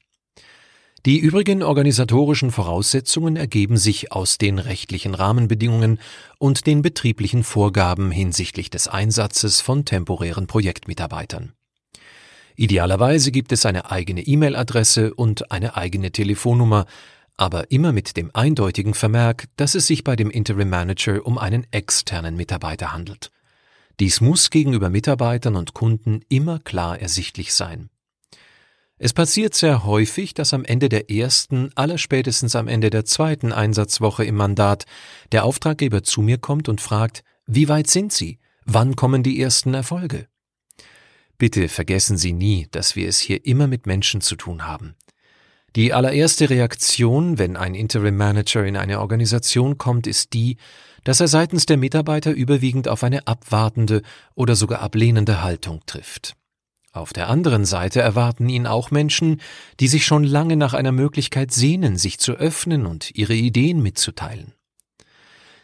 Die übrigen organisatorischen Voraussetzungen ergeben sich aus den rechtlichen Rahmenbedingungen und den betrieblichen Vorgaben hinsichtlich des Einsatzes von temporären Projektmitarbeitern. Idealerweise gibt es eine eigene E-Mail-Adresse und eine eigene Telefonnummer, aber immer mit dem eindeutigen Vermerk, dass es sich bei dem Interim Manager um einen externen Mitarbeiter handelt. Dies muss gegenüber Mitarbeitern und Kunden immer klar ersichtlich sein. Es passiert sehr häufig, dass am Ende der ersten, allerspätestens am Ende der zweiten Einsatzwoche im Mandat der Auftraggeber zu mir kommt und fragt, wie weit sind Sie? Wann kommen die ersten Erfolge? Bitte vergessen Sie nie, dass wir es hier immer mit Menschen zu tun haben. Die allererste Reaktion, wenn ein Interim Manager in eine Organisation kommt, ist die, dass er seitens der Mitarbeiter überwiegend auf eine abwartende oder sogar ablehnende Haltung trifft. Auf der anderen Seite erwarten ihn auch Menschen, die sich schon lange nach einer Möglichkeit sehnen, sich zu öffnen und ihre Ideen mitzuteilen.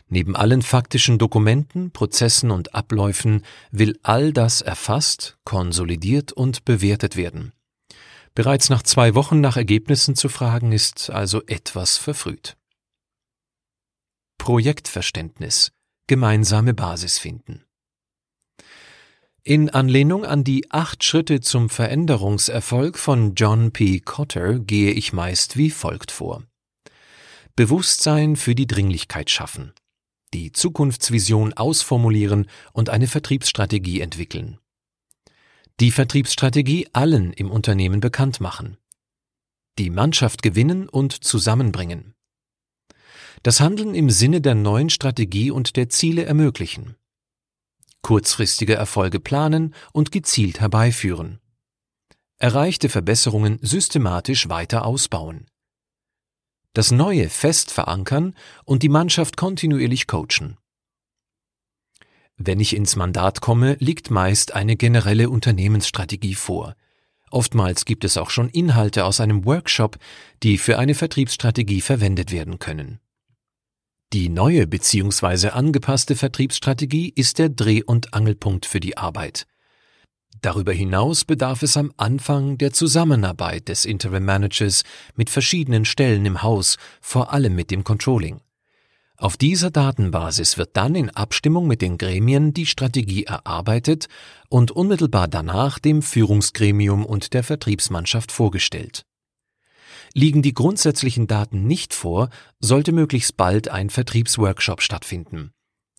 Neben allen faktischen Dokumenten, Prozessen und Abläufen will all das erfasst, konsolidiert und bewertet werden. Bereits nach zwei Wochen nach Ergebnissen zu fragen, ist also etwas verfrüht. Projektverständnis Gemeinsame Basis finden. In Anlehnung an die Acht Schritte zum Veränderungserfolg von John P. Cotter gehe ich meist wie folgt vor. Bewusstsein für die Dringlichkeit schaffen, die Zukunftsvision ausformulieren und eine Vertriebsstrategie entwickeln. Die Vertriebsstrategie allen im Unternehmen bekannt machen. Die Mannschaft gewinnen und zusammenbringen. Das Handeln im Sinne der neuen Strategie und der Ziele ermöglichen kurzfristige Erfolge planen und gezielt herbeiführen. Erreichte Verbesserungen systematisch weiter ausbauen. Das Neue fest verankern und die Mannschaft kontinuierlich coachen. Wenn ich ins Mandat komme, liegt meist eine generelle Unternehmensstrategie vor. Oftmals gibt es auch schon Inhalte aus einem Workshop, die für eine Vertriebsstrategie verwendet werden können. Die neue bzw. angepasste Vertriebsstrategie ist der Dreh- und Angelpunkt für die Arbeit. Darüber hinaus bedarf es am Anfang der Zusammenarbeit des Interim Managers mit verschiedenen Stellen im Haus, vor allem mit dem Controlling. Auf dieser Datenbasis wird dann in Abstimmung mit den Gremien die Strategie erarbeitet und unmittelbar danach dem Führungsgremium und der Vertriebsmannschaft vorgestellt. Liegen die grundsätzlichen Daten nicht vor, sollte möglichst bald ein Vertriebsworkshop stattfinden.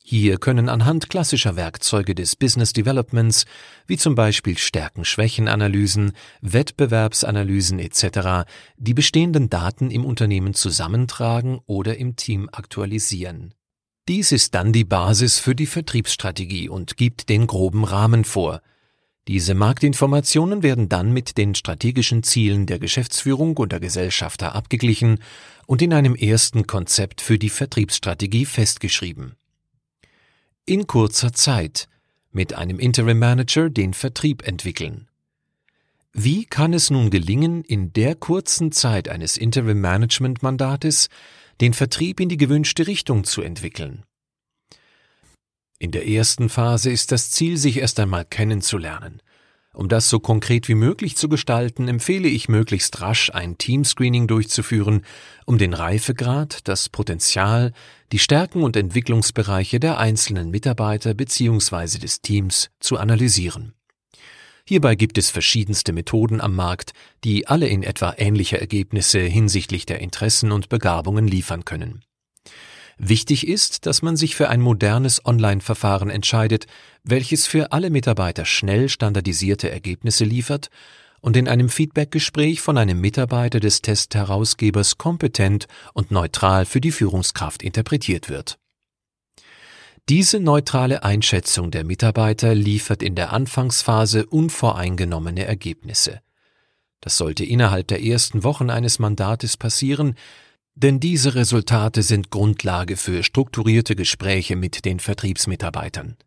Hier können anhand klassischer Werkzeuge des Business Developments, wie zum Beispiel Stärken-Schwächen-Analysen, Wettbewerbsanalysen etc., die bestehenden Daten im Unternehmen zusammentragen oder im Team aktualisieren. Dies ist dann die Basis für die Vertriebsstrategie und gibt den groben Rahmen vor – diese Marktinformationen werden dann mit den strategischen Zielen der Geschäftsführung und der Gesellschafter abgeglichen und in einem ersten Konzept für die Vertriebsstrategie festgeschrieben. In kurzer Zeit mit einem Interim Manager den Vertrieb entwickeln. Wie kann es nun gelingen, in der kurzen Zeit eines Interim Management Mandates den Vertrieb in die gewünschte Richtung zu entwickeln? In der ersten Phase ist das Ziel, sich erst einmal kennenzulernen. Um das so konkret wie möglich zu gestalten, empfehle ich möglichst rasch ein Teamscreening durchzuführen, um den Reifegrad, das Potenzial, die Stärken und Entwicklungsbereiche der einzelnen Mitarbeiter bzw. des Teams zu analysieren. Hierbei gibt es verschiedenste Methoden am Markt, die alle in etwa ähnliche Ergebnisse hinsichtlich der Interessen und Begabungen liefern können. Wichtig ist, dass man sich für ein modernes Online-Verfahren entscheidet, welches für alle Mitarbeiter schnell standardisierte Ergebnisse liefert und in einem Feedbackgespräch von einem Mitarbeiter des Testherausgebers kompetent und neutral für die Führungskraft interpretiert wird. Diese neutrale Einschätzung der Mitarbeiter liefert in der Anfangsphase unvoreingenommene Ergebnisse. Das sollte innerhalb der ersten Wochen eines Mandates passieren, denn diese Resultate sind Grundlage für strukturierte Gespräche mit den Vertriebsmitarbeitern.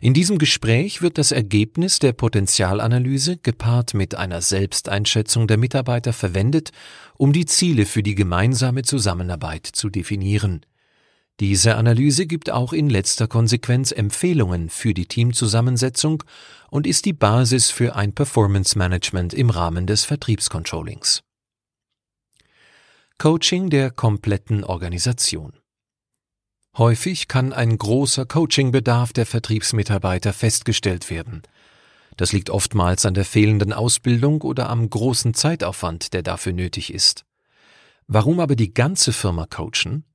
In diesem Gespräch wird das Ergebnis der Potenzialanalyse gepaart mit einer Selbsteinschätzung der Mitarbeiter verwendet, um die Ziele für die gemeinsame Zusammenarbeit zu definieren. Diese Analyse gibt auch in letzter Konsequenz Empfehlungen für die Teamzusammensetzung und ist die Basis für ein Performance Management im Rahmen des Vertriebscontrollings. Coaching der kompletten Organisation. Häufig kann ein großer Coachingbedarf der Vertriebsmitarbeiter festgestellt werden. Das liegt oftmals an der fehlenden Ausbildung oder am großen Zeitaufwand, der dafür nötig ist. Warum aber die ganze Firma coachen?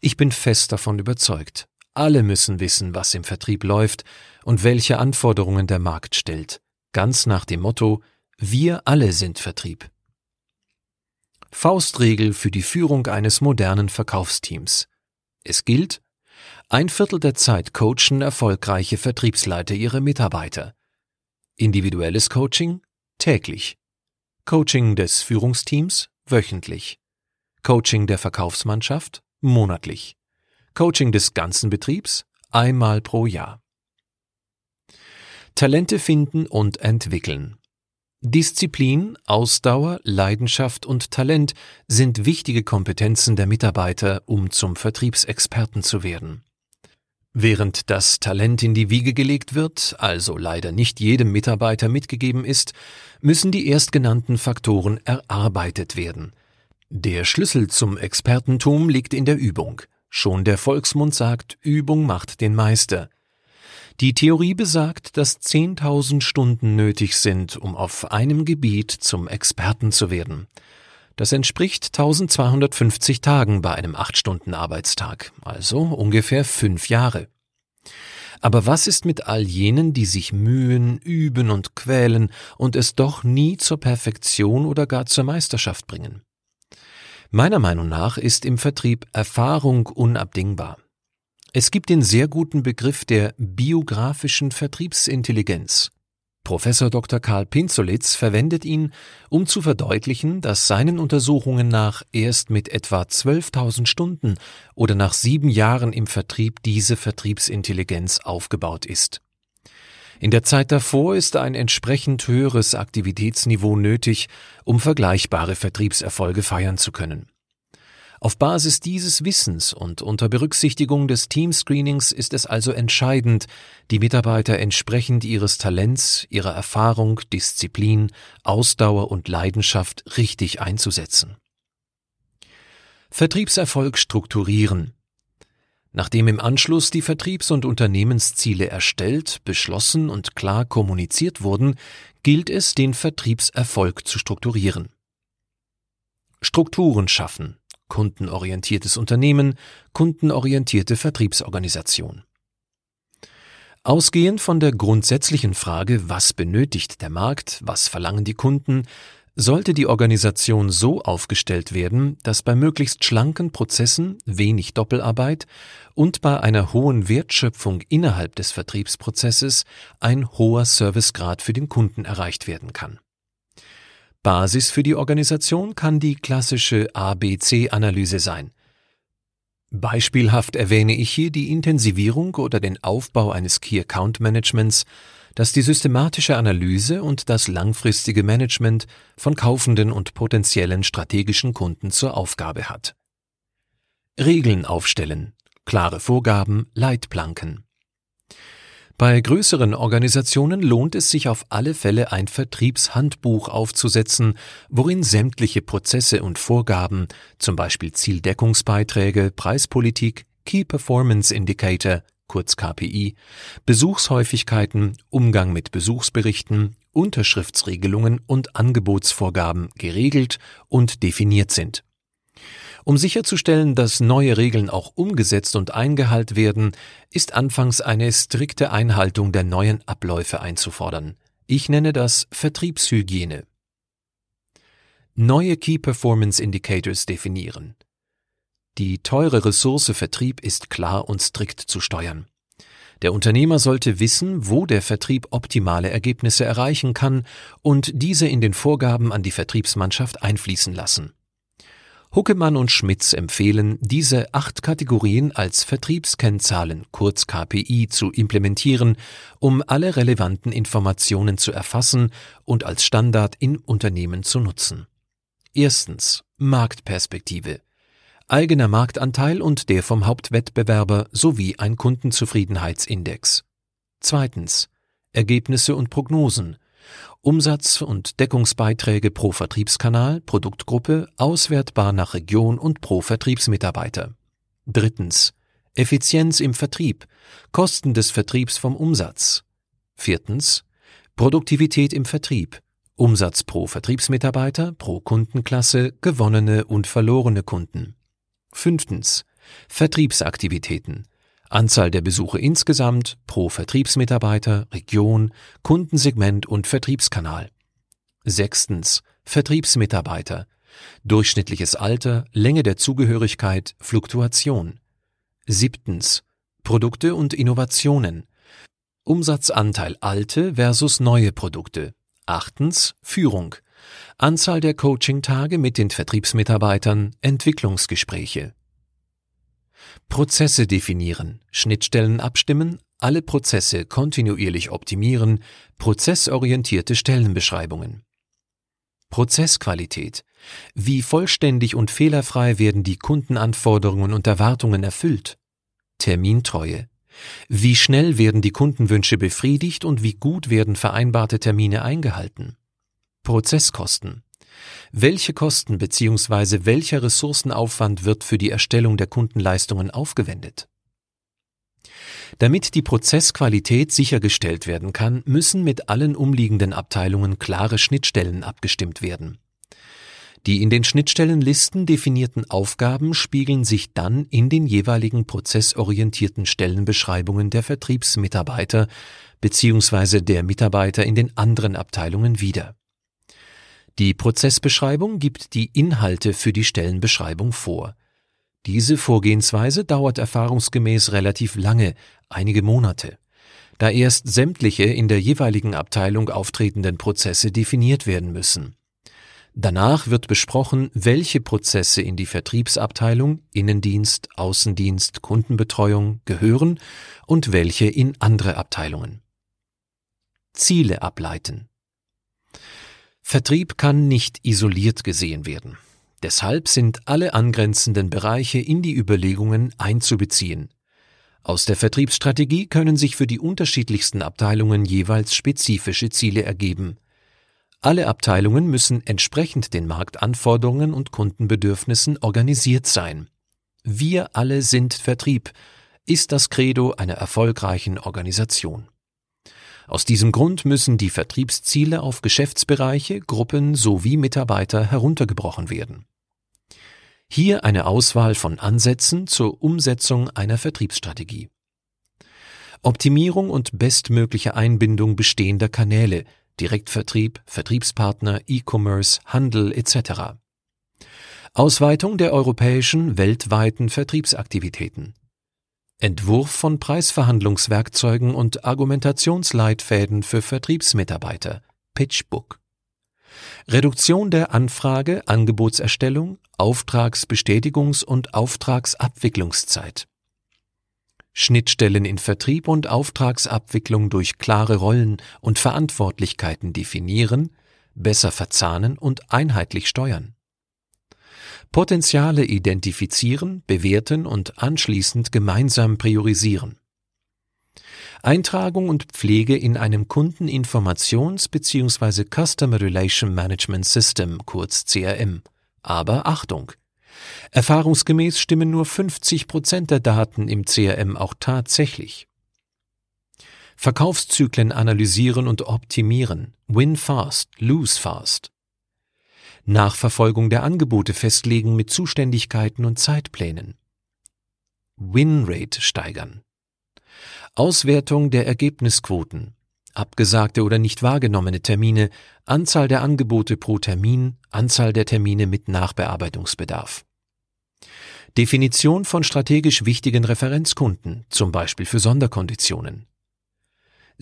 Ich bin fest davon überzeugt. Alle müssen wissen, was im Vertrieb läuft und welche Anforderungen der Markt stellt. Ganz nach dem Motto, wir alle sind Vertrieb. Faustregel für die Führung eines modernen Verkaufsteams. Es gilt, ein Viertel der Zeit coachen erfolgreiche Vertriebsleiter ihre Mitarbeiter. Individuelles Coaching täglich. Coaching des Führungsteams wöchentlich. Coaching der Verkaufsmannschaft monatlich. Coaching des ganzen Betriebs einmal pro Jahr. Talente finden und entwickeln. Disziplin, Ausdauer, Leidenschaft und Talent sind wichtige Kompetenzen der Mitarbeiter, um zum Vertriebsexperten zu werden. Während das Talent in die Wiege gelegt wird, also leider nicht jedem Mitarbeiter mitgegeben ist, müssen die erstgenannten Faktoren erarbeitet werden. Der Schlüssel zum Expertentum liegt in der Übung. Schon der Volksmund sagt, Übung macht den Meister. Die Theorie besagt, dass 10.000 Stunden nötig sind, um auf einem Gebiet zum Experten zu werden. Das entspricht 1250 Tagen bei einem 8-Stunden-Arbeitstag, also ungefähr fünf Jahre. Aber was ist mit all jenen, die sich mühen, üben und quälen und es doch nie zur Perfektion oder gar zur Meisterschaft bringen? Meiner Meinung nach ist im Vertrieb Erfahrung unabdingbar. Es gibt den sehr guten Begriff der biografischen Vertriebsintelligenz. Professor Dr. Karl Pinzolitz verwendet ihn, um zu verdeutlichen, dass seinen Untersuchungen nach erst mit etwa 12.000 Stunden oder nach sieben Jahren im Vertrieb diese Vertriebsintelligenz aufgebaut ist. In der Zeit davor ist ein entsprechend höheres Aktivitätsniveau nötig, um vergleichbare Vertriebserfolge feiern zu können. Auf Basis dieses Wissens und unter Berücksichtigung des Teamscreenings ist es also entscheidend, die Mitarbeiter entsprechend ihres Talents, ihrer Erfahrung, Disziplin, Ausdauer und Leidenschaft richtig einzusetzen. Vertriebserfolg strukturieren. Nachdem im Anschluss die Vertriebs- und Unternehmensziele erstellt, beschlossen und klar kommuniziert wurden, gilt es, den Vertriebserfolg zu strukturieren. Strukturen schaffen, kundenorientiertes Unternehmen, kundenorientierte Vertriebsorganisation. Ausgehend von der grundsätzlichen Frage, was benötigt der Markt, was verlangen die Kunden, sollte die Organisation so aufgestellt werden, dass bei möglichst schlanken Prozessen wenig Doppelarbeit und bei einer hohen Wertschöpfung innerhalb des Vertriebsprozesses ein hoher Servicegrad für den Kunden erreicht werden kann. Basis für die Organisation kann die klassische ABC-Analyse sein. Beispielhaft erwähne ich hier die Intensivierung oder den Aufbau eines Key Account Managements, das die systematische Analyse und das langfristige Management von kaufenden und potenziellen strategischen Kunden zur Aufgabe hat. Regeln aufstellen, klare Vorgaben, Leitplanken. Bei größeren Organisationen lohnt es sich auf alle Fälle ein Vertriebshandbuch aufzusetzen, worin sämtliche Prozesse und Vorgaben, zum Beispiel Zieldeckungsbeiträge, Preispolitik, Key Performance Indicator, kurz KPI, Besuchshäufigkeiten, Umgang mit Besuchsberichten, Unterschriftsregelungen und Angebotsvorgaben geregelt und definiert sind. Um sicherzustellen, dass neue Regeln auch umgesetzt und eingehalten werden, ist anfangs eine strikte Einhaltung der neuen Abläufe einzufordern. Ich nenne das Vertriebshygiene. Neue Key Performance Indicators definieren. Die teure Ressource Vertrieb ist klar und strikt zu steuern. Der Unternehmer sollte wissen, wo der Vertrieb optimale Ergebnisse erreichen kann und diese in den Vorgaben an die Vertriebsmannschaft einfließen lassen. Huckemann und Schmitz empfehlen, diese acht Kategorien als Vertriebskennzahlen, kurz KPI, zu implementieren, um alle relevanten Informationen zu erfassen und als Standard in Unternehmen zu nutzen. Erstens Marktperspektive. Eigener Marktanteil und der vom Hauptwettbewerber sowie ein Kundenzufriedenheitsindex. Zweitens Ergebnisse und Prognosen. Umsatz- und Deckungsbeiträge pro Vertriebskanal, Produktgruppe, auswertbar nach Region und pro Vertriebsmitarbeiter. Drittens. Effizienz im Vertrieb, Kosten des Vertriebs vom Umsatz. Viertens. Produktivität im Vertrieb, Umsatz pro Vertriebsmitarbeiter, pro Kundenklasse, gewonnene und verlorene Kunden. Fünftens. Vertriebsaktivitäten, Anzahl der Besuche insgesamt pro Vertriebsmitarbeiter, Region, Kundensegment und Vertriebskanal. Sechstens. Vertriebsmitarbeiter. Durchschnittliches Alter, Länge der Zugehörigkeit, Fluktuation. Siebtens. Produkte und Innovationen. Umsatzanteil alte versus neue Produkte. Achtens. Führung. Anzahl der Coaching-Tage mit den Vertriebsmitarbeitern, Entwicklungsgespräche. Prozesse definieren, Schnittstellen abstimmen, alle Prozesse kontinuierlich optimieren, prozessorientierte Stellenbeschreibungen. Prozessqualität. Wie vollständig und fehlerfrei werden die Kundenanforderungen und Erwartungen erfüllt? Termintreue. Wie schnell werden die Kundenwünsche befriedigt und wie gut werden vereinbarte Termine eingehalten? Prozesskosten. Welche Kosten bzw. welcher Ressourcenaufwand wird für die Erstellung der Kundenleistungen aufgewendet? Damit die Prozessqualität sichergestellt werden kann, müssen mit allen umliegenden Abteilungen klare Schnittstellen abgestimmt werden. Die in den Schnittstellenlisten definierten Aufgaben spiegeln sich dann in den jeweiligen prozessorientierten Stellenbeschreibungen der Vertriebsmitarbeiter bzw. der Mitarbeiter in den anderen Abteilungen wider. Die Prozessbeschreibung gibt die Inhalte für die Stellenbeschreibung vor. Diese Vorgehensweise dauert erfahrungsgemäß relativ lange, einige Monate, da erst sämtliche in der jeweiligen Abteilung auftretenden Prozesse definiert werden müssen. Danach wird besprochen, welche Prozesse in die Vertriebsabteilung, Innendienst, Außendienst, Kundenbetreuung gehören und welche in andere Abteilungen. Ziele ableiten. Vertrieb kann nicht isoliert gesehen werden. Deshalb sind alle angrenzenden Bereiche in die Überlegungen einzubeziehen. Aus der Vertriebsstrategie können sich für die unterschiedlichsten Abteilungen jeweils spezifische Ziele ergeben. Alle Abteilungen müssen entsprechend den Marktanforderungen und Kundenbedürfnissen organisiert sein. Wir alle sind Vertrieb ist das Credo einer erfolgreichen Organisation. Aus diesem Grund müssen die Vertriebsziele auf Geschäftsbereiche, Gruppen sowie Mitarbeiter heruntergebrochen werden. Hier eine Auswahl von Ansätzen zur Umsetzung einer Vertriebsstrategie. Optimierung und bestmögliche Einbindung bestehender Kanäle, Direktvertrieb, Vertriebspartner, E-Commerce, Handel etc. Ausweitung der europäischen weltweiten Vertriebsaktivitäten. Entwurf von Preisverhandlungswerkzeugen und Argumentationsleitfäden für Vertriebsmitarbeiter. Pitchbook. Reduktion der Anfrage, Angebotserstellung, Auftragsbestätigungs- und Auftragsabwicklungszeit. Schnittstellen in Vertrieb und Auftragsabwicklung durch klare Rollen und Verantwortlichkeiten definieren, besser verzahnen und einheitlich steuern Potenziale identifizieren, bewerten und anschließend gemeinsam priorisieren. Eintragung und Pflege in einem Kundeninformations- bzw. Customer Relation Management System, kurz CRM. Aber Achtung! Erfahrungsgemäß stimmen nur 50 Prozent der Daten im CRM auch tatsächlich. Verkaufszyklen analysieren und optimieren. Win fast, lose fast. Nachverfolgung der Angebote festlegen mit Zuständigkeiten und Zeitplänen. Winrate steigern. Auswertung der Ergebnisquoten. Abgesagte oder nicht wahrgenommene Termine, Anzahl der Angebote pro Termin, Anzahl der Termine mit Nachbearbeitungsbedarf. Definition von strategisch wichtigen Referenzkunden, zum Beispiel für Sonderkonditionen.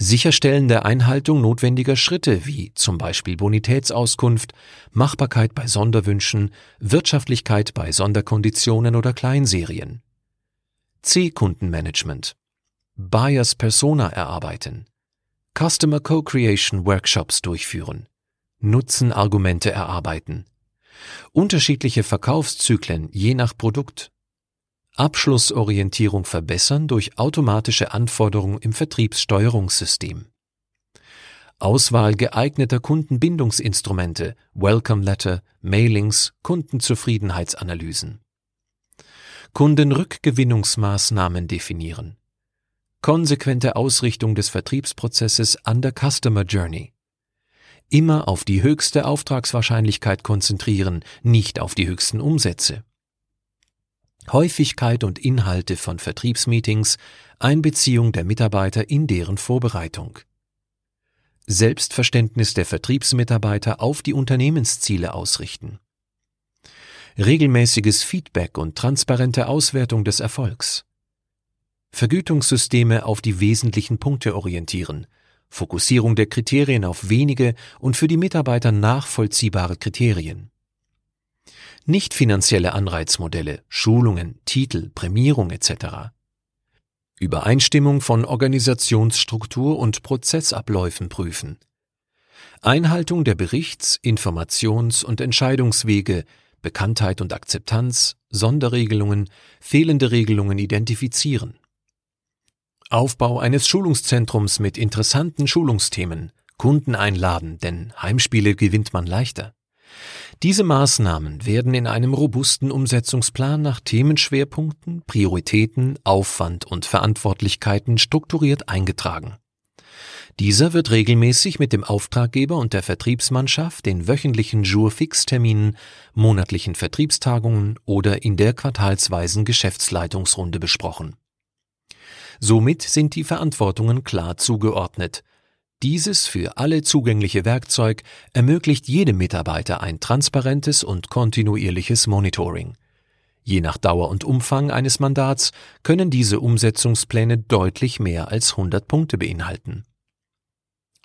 Sicherstellen der Einhaltung notwendiger Schritte wie zum Beispiel Bonitätsauskunft, Machbarkeit bei Sonderwünschen, Wirtschaftlichkeit bei Sonderkonditionen oder Kleinserien. C-Kundenmanagement. Buyers Persona erarbeiten. Customer Co-Creation Workshops durchführen. Nutzenargumente erarbeiten. Unterschiedliche Verkaufszyklen je nach Produkt. Abschlussorientierung verbessern durch automatische Anforderungen im Vertriebssteuerungssystem. Auswahl geeigneter Kundenbindungsinstrumente, Welcome Letter, Mailings, Kundenzufriedenheitsanalysen. Kundenrückgewinnungsmaßnahmen definieren. Konsequente Ausrichtung des Vertriebsprozesses an der Customer Journey. Immer auf die höchste Auftragswahrscheinlichkeit konzentrieren, nicht auf die höchsten Umsätze. Häufigkeit und Inhalte von Vertriebsmeetings, Einbeziehung der Mitarbeiter in deren Vorbereitung. Selbstverständnis der Vertriebsmitarbeiter auf die Unternehmensziele ausrichten. Regelmäßiges Feedback und transparente Auswertung des Erfolgs. Vergütungssysteme auf die wesentlichen Punkte orientieren, Fokussierung der Kriterien auf wenige und für die Mitarbeiter nachvollziehbare Kriterien. Nicht finanzielle Anreizmodelle, Schulungen, Titel, Prämierung etc. Übereinstimmung von Organisationsstruktur und Prozessabläufen prüfen. Einhaltung der Berichts-, Informations- und Entscheidungswege, Bekanntheit und Akzeptanz, Sonderregelungen, fehlende Regelungen identifizieren. Aufbau eines Schulungszentrums mit interessanten Schulungsthemen, Kunden einladen, denn Heimspiele gewinnt man leichter. Diese Maßnahmen werden in einem robusten Umsetzungsplan nach Themenschwerpunkten, Prioritäten, Aufwand und Verantwortlichkeiten strukturiert eingetragen. Dieser wird regelmäßig mit dem Auftraggeber und der Vertriebsmannschaft in wöchentlichen Jour-Fix-Terminen, monatlichen Vertriebstagungen oder in der quartalsweisen Geschäftsleitungsrunde besprochen. Somit sind die Verantwortungen klar zugeordnet, dieses für alle zugängliche Werkzeug ermöglicht jedem Mitarbeiter ein transparentes und kontinuierliches Monitoring. Je nach Dauer und Umfang eines Mandats können diese Umsetzungspläne deutlich mehr als 100 Punkte beinhalten.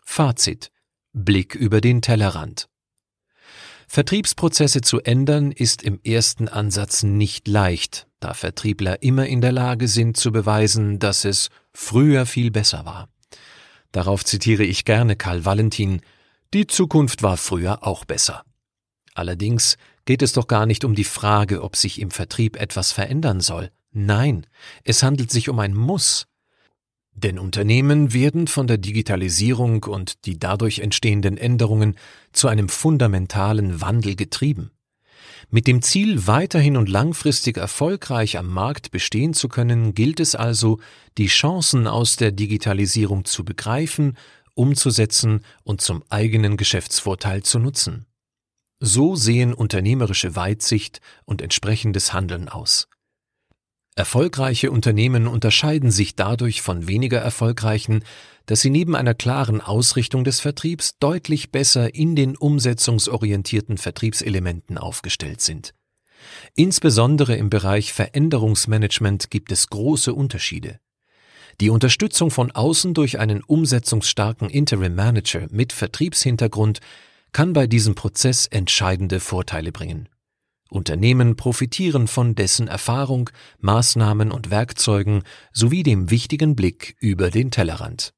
Fazit Blick über den Tellerrand Vertriebsprozesse zu ändern ist im ersten Ansatz nicht leicht, da Vertriebler immer in der Lage sind zu beweisen, dass es früher viel besser war. Darauf zitiere ich gerne Karl Valentin, die Zukunft war früher auch besser. Allerdings geht es doch gar nicht um die Frage, ob sich im Vertrieb etwas verändern soll. Nein, es handelt sich um ein Muss. Denn Unternehmen werden von der Digitalisierung und die dadurch entstehenden Änderungen zu einem fundamentalen Wandel getrieben. Mit dem Ziel, weiterhin und langfristig erfolgreich am Markt bestehen zu können, gilt es also, die Chancen aus der Digitalisierung zu begreifen, umzusetzen und zum eigenen Geschäftsvorteil zu nutzen. So sehen unternehmerische Weitsicht und entsprechendes Handeln aus. Erfolgreiche Unternehmen unterscheiden sich dadurch von weniger erfolgreichen, dass sie neben einer klaren Ausrichtung des Vertriebs deutlich besser in den umsetzungsorientierten Vertriebselementen aufgestellt sind. Insbesondere im Bereich Veränderungsmanagement gibt es große Unterschiede. Die Unterstützung von außen durch einen umsetzungsstarken Interim Manager mit Vertriebshintergrund kann bei diesem Prozess entscheidende Vorteile bringen. Unternehmen profitieren von dessen Erfahrung, Maßnahmen und Werkzeugen sowie dem wichtigen Blick über den Tellerrand.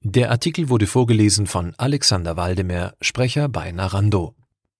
Der Artikel wurde vorgelesen von Alexander Waldemer, Sprecher bei Narando.